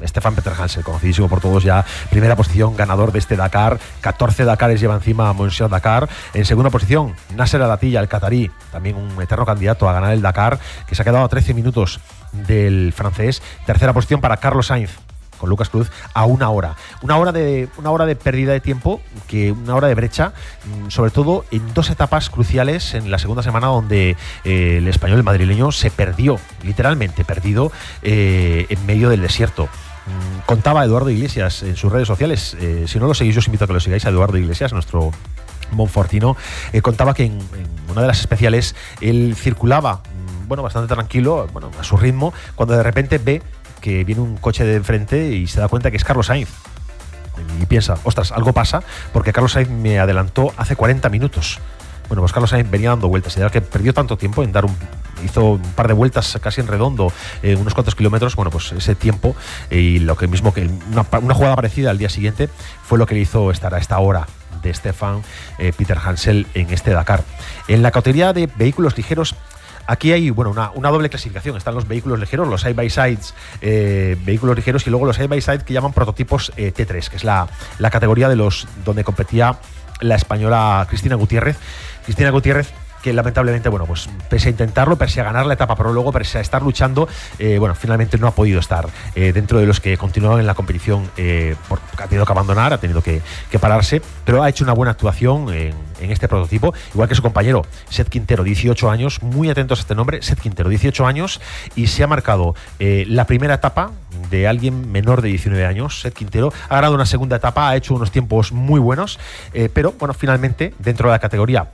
Stefan Peter Hansel, conocidísimo por todos ya, primera posición, ganador de este Dakar, 14 Dakares lleva encima a Monsieur Dakar. En segunda posición, Nasser Alatilla, el catarí, también un eterno candidato a ganar el Dakar, que se ha quedado a 13 minutos del francés. Tercera posición para Carlos Sainz, con Lucas Cruz a una hora. Una hora de, una hora de pérdida de tiempo, que una hora de brecha, mm, sobre todo en dos etapas cruciales en la segunda semana donde eh, el español, el madrileño, se perdió, literalmente perdido eh, en medio del desierto. Mm, Contaba Eduardo Iglesias en sus redes sociales, eh, si no lo seguís, yo os invito a que lo sigáis a Eduardo Iglesias, nuestro Monfortino, contaba que en, en una de las especiales él circulaba, mm, bueno, bastante tranquilo, bueno, a su ritmo, cuando de repente ve que viene un coche de enfrente y se da cuenta que es Carlos Sainz. Y piensa, ostras, algo pasa porque Carlos Sainz me adelantó hace 40 minutos. Bueno, pues Carlos Sainz venía dando vueltas y era que perdió tanto tiempo en dar un. hizo un par de vueltas casi en redondo, eh, unos cuantos kilómetros. Bueno, pues ese tiempo eh, y lo que mismo que una, jugada parecida al día siguiente fue lo que le hizo estar a esta hora de Stefan eh, Peter Hansel en este Dakar. En la categoría de vehículos ligeros Aquí hay bueno, una, una doble clasificación. Están los vehículos ligeros, los side-by-sides, eh, vehículos ligeros, y luego los side-by-side que llaman prototipos eh, T3, que es la, la categoría de los donde competía la española Cristina Gutiérrez. Cristina Gutiérrez que lamentablemente, bueno, pues pese a intentarlo, pese a ganar la etapa, pero luego pese a estar luchando, eh, bueno, finalmente no ha podido estar eh, dentro de los que continuaban en la competición, eh, por- ha tenido que abandonar, ha tenido que, pararse, pero ha hecho una buena actuación en, este prototipo, igual que su compañero, Seth Quintero, 18 años, muy atentos a este nombre, Seth Quintero, 18 años, y se ha marcado eh, la primera etapa de alguien menor de 19 años, Seth Quintero, ha ganado una segunda etapa, ha hecho unos tiempos muy buenos, pero bueno, finalmente, dentro de la categoría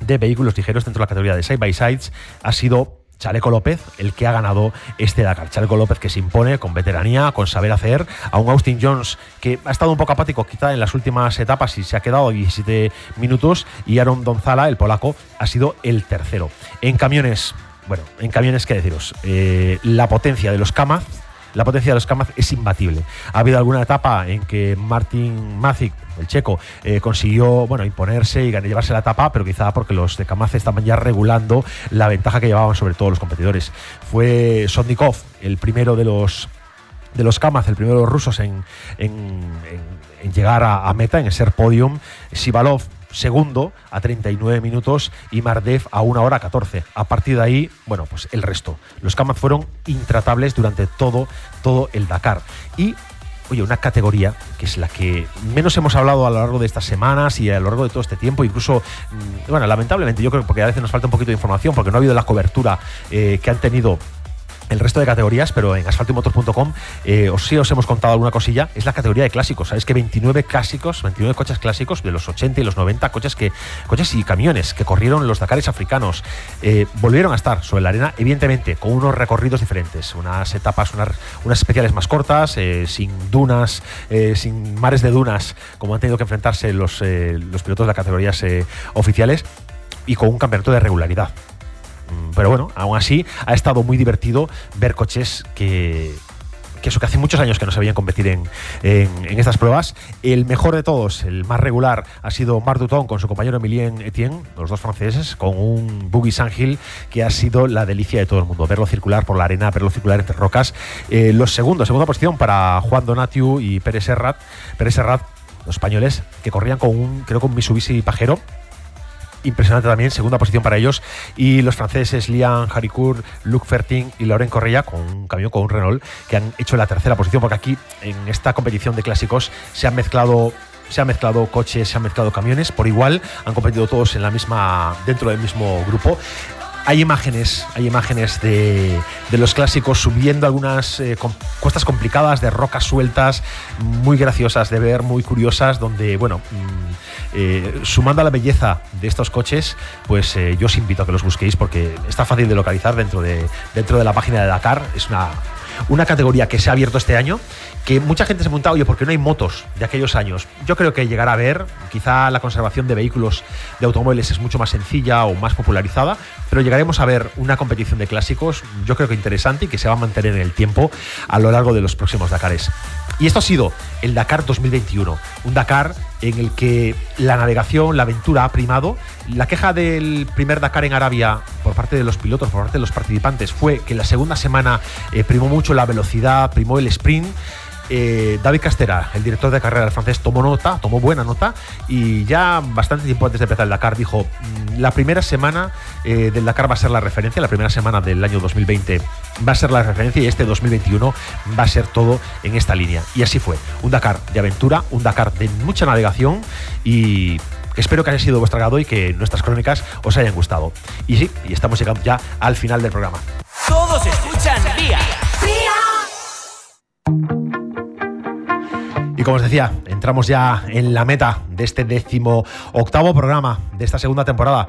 de vehículos ligeros dentro de la categoría de side by sides ha sido Chaleco López el que ha ganado este Dakar. Chaleco López que se impone con veteranía, con saber hacer, a un Austin Jones que ha estado un poco apático quizá en las últimas etapas y se ha quedado a 17 minutos y Aaron Donzala, el polaco, ha sido el tercero. En camiones, bueno, en camiones qué deciros, Eh, la potencia de los Kamaz la potencia de los Kamaz es imbatible. Ha habido alguna etapa en que Martin Macic, el checo, eh, consiguió bueno, imponerse y llevarse la etapa, pero quizá porque los de Kamaz estaban ya regulando la ventaja que llevaban sobre todos los competidores. Fue Sondikov el primero de los de los Kamaz, el primero de los rusos en, llegar a, meta, en ser podium. Sivalov segundo a 39 minutos y Mardev a 1 hora 14. A partir de ahí, bueno, pues el resto. Los Kamat fueron intratables durante todo, todo el Dakar. Y oye, una categoría que es la que menos hemos hablado a lo largo de estas semanas y a lo largo de todo este tiempo, incluso, mm, bueno, lamentablemente yo creo porque a veces nos falta un poquito de información, porque no ha habido la cobertura eh, que han tenido el resto de categorías, pero en asfaltomotor.com eh, os, sí os hemos contado alguna cosilla, es la categoría de clásicos. Sabéis que 29 clásicos, 29 coches clásicos de los 80 y los 90, coches, que, coches y camiones que corrieron los Dakares africanos, eh, volvieron a estar sobre la arena, evidentemente, con unos recorridos diferentes, unas etapas, unas, unas especiales más cortas, eh, sin dunas, eh, sin mares de dunas, como han tenido que enfrentarse los, los pilotos de las categorías oficiales, y con un campeonato de regularidad. Pero bueno, aún así ha estado muy divertido ver coches que, que eso que hace muchos años que no se competir en, estas pruebas. El mejor de todos, el más regular, ha sido Marc Duton con su compañero Emilien Etienne, los dos franceses, con un Buggy Sangil que ha sido la delicia de todo el mundo. Verlo circular por la arena, verlo circular entre rocas. Eh, los segundos, segunda posición para Juan Donatiu y Pérez Serrat. Pérez Serrat, los españoles, que corrían con un, creo, con Mitsubishi Pajero impresionante también, segunda posición para ellos. Y los franceses Lian Haricourt, Luc Fertin y Laurent Correa con un camión con un Renault que han hecho la tercera posición, porque aquí en esta competición de clásicos se han mezclado. Se han mezclado coches, se han mezclado camiones por igual, han competido todos en la misma, dentro del mismo grupo. Hay imágenes, hay imágenes de, de los clásicos subiendo algunas eh, cuestas complicadas de rocas sueltas, muy graciosas de ver, muy curiosas, donde, bueno, mm, eh, sumando a la belleza de estos coches, pues eh, yo os invito a que los busquéis porque está fácil de localizar dentro de, dentro de la página de Dakar. Es una, una categoría que se ha abierto este año, que mucha gente se pregunta, oye, ¿por qué no hay motos de aquellos años? Yo creo que llegará a ver, quizá la conservación de vehículos de automóviles es mucho más sencilla o más popularizada, pero llegaremos a ver una competición de clásicos, yo creo que interesante y que se va a mantener en el tiempo a lo largo de los próximos Dakares. Y esto ha sido el Dakar 2021, un Dakar en el que la navegación, la aventura ha primado. La queja del primer Dakar en Arabia por parte de los pilotos, por parte de los participantes, fue que la segunda semana eh, primó mucho la velocidad, primó el sprint. Eh, David Castera, el director de carrera del francés, tomó nota, tomó buena nota y ya bastante tiempo antes de empezar el Dakar dijo, "Mm, la primera semana eh, del Dakar va a ser la referencia, la primera semana del año 2020 va a ser la referencia y este 2021 va a ser todo en esta línea. Y así fue, un Dakar de aventura, un Dakar de mucha navegación y espero que haya sido vuestro agrado y que nuestras crónicas os hayan gustado. Y sí, y estamos llegando ya al final del programa. Todos escuchan Vía. Y como os decía, entramos ya en la meta de este décimo octavo programa de esta segunda temporada.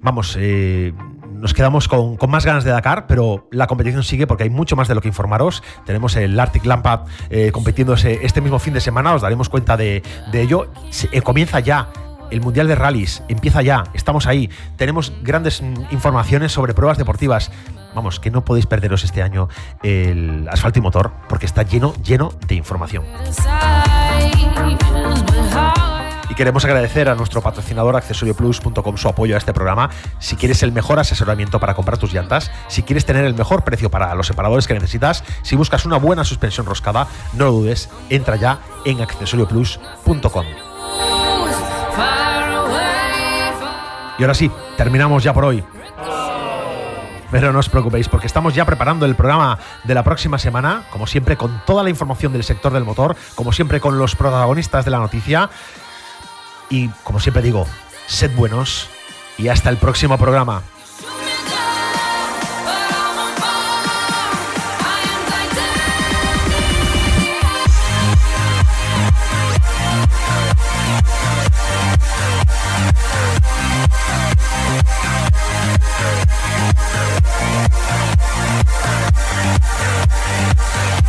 Vamos, eh, nos quedamos con, más ganas de Dakar, pero la competición sigue porque hay mucho más de lo que informaros. Tenemos el Arctic Lampa eh, compitiéndose este mismo fin de semana, os daremos cuenta de, ello. Eh, comienza ya el Mundial de Rallys, empieza ya, estamos ahí. Tenemos grandes informaciones sobre pruebas deportivas. Vamos, que no podéis perderos este año el asfalto y motor porque está lleno, lleno de información. Y queremos agradecer a nuestro patrocinador accesorioplus.com su apoyo a este programa. Si quieres el mejor asesoramiento para comprar tus llantas, si quieres tener el mejor precio para los separadores que necesitas, si buscas una buena suspensión roscada, no lo dudes, entra ya en accesorioplus.com. Y ahora sí, terminamos ya por hoy. Pero no os preocupéis porque estamos ya preparando el programa de la próxima semana, como siempre con toda la información del sector del motor, como siempre con los protagonistas de la noticia. Y como siempre digo, sed buenos y hasta el próximo programa. Yeah.